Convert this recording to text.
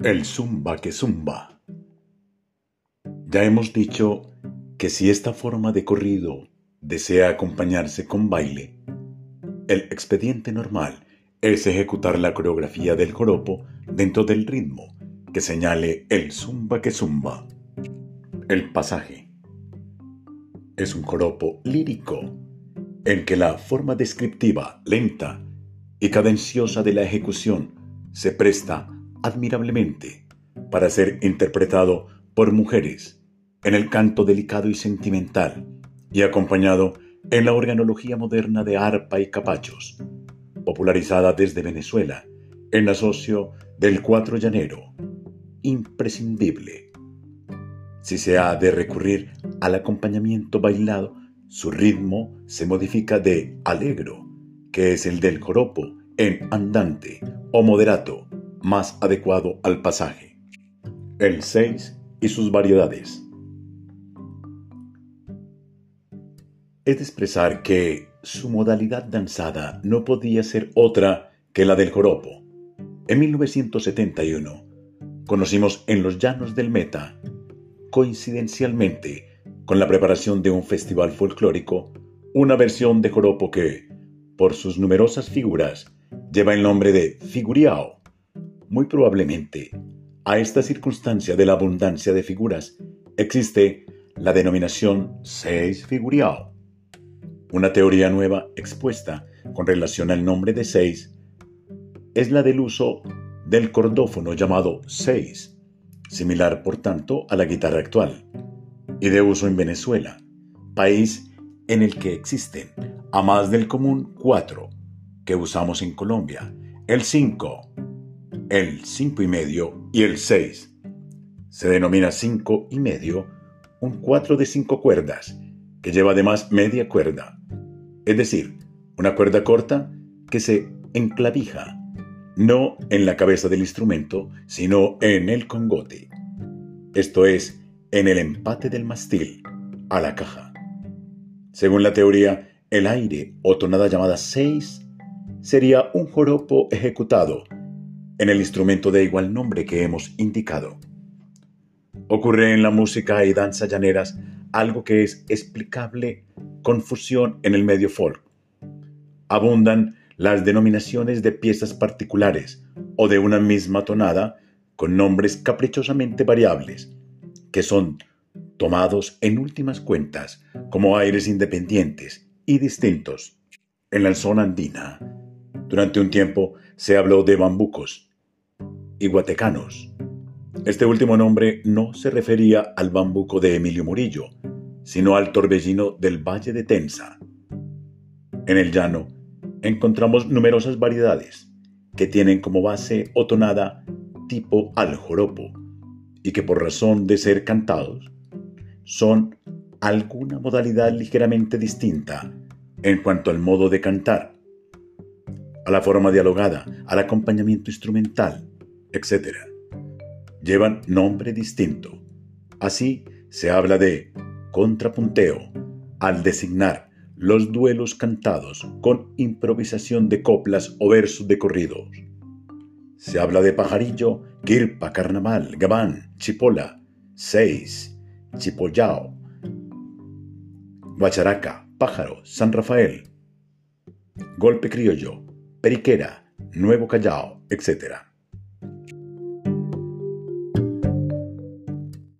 El zumba que zumba. Ya hemos dicho que si esta forma de corrido desea acompañarse con baile, el expediente normal es ejecutar la coreografía del joropo dentro del ritmo que señale el zumba que zumba. El pasaje es un joropo lírico en que la forma descriptiva, lenta y cadenciosa de la ejecución se presta admirablemente para ser interpretado por mujeres en el canto delicado y sentimental y acompañado en la organología moderna de arpa y capachos, popularizada desde Venezuela en asocio del cuatro llanero, imprescindible. Si se ha de recurrir al acompañamiento bailado, su ritmo se modifica de alegro, que es el del joropo, en andante o moderato, más adecuado al pasaje. El 6 y sus variedades. Es de expresar que su modalidad danzada no podía ser otra que la del joropo. En 1971 conocimos en los llanos del Meta, coincidencialmente con la preparación de un festival folclórico, una versión de joropo que, por sus numerosas figuras, lleva el nombre de figuriao muy probablemente, a esta circunstancia de la abundancia de figuras existe la denominación seis figuriao, una teoría nueva expuesta con relación al nombre de seis es la del uso del cordófono llamado seis, similar por tanto a la guitarra actual, y de uso en Venezuela, país en el que existen, a más del común, cuatro, que usamos en Colombia, el cinco, el 5 y medio y el 6. Se denomina 5 y medio un 4 de 5 cuerdas, que lleva además media cuerda, es decir, una cuerda corta que se enclavija, no en la cabeza del instrumento, sino en el congote, esto es, en el empate del mastil, a la caja. Según la teoría, el aire o tonada llamada 6 sería un joropo ejecutado en el instrumento de igual nombre que hemos indicado. Ocurre en la música y danza llaneras algo que es explicable confusión en el medio folk. Abundan las denominaciones de piezas particulares o de una misma tonada con nombres caprichosamente variables, que son tomados en últimas cuentas como aires independientes y distintos. En la zona andina, durante un tiempo se habló de bambucos, y guatecanos. Este último nombre no se refería al bambuco de Emilio Murillo, sino al torbellino del Valle de Tensa. En el llano encontramos numerosas variedades que tienen como base o tonada tipo al joropo y que por razón de ser cantados son alguna modalidad ligeramente distinta en cuanto al modo de cantar, a la forma dialogada, al acompañamiento instrumental, etc. Llevan nombre distinto. Así se habla de contrapunteo al designar los duelos cantados con improvisación de coplas o versos de corridos. Se habla de pajarillo, quirpa, carnaval, gabán, chipola, seis, chipollao, guacharaca, pájaro, San Rafael, golpe criollo, periquera, nuevo callao, etc. Thank you.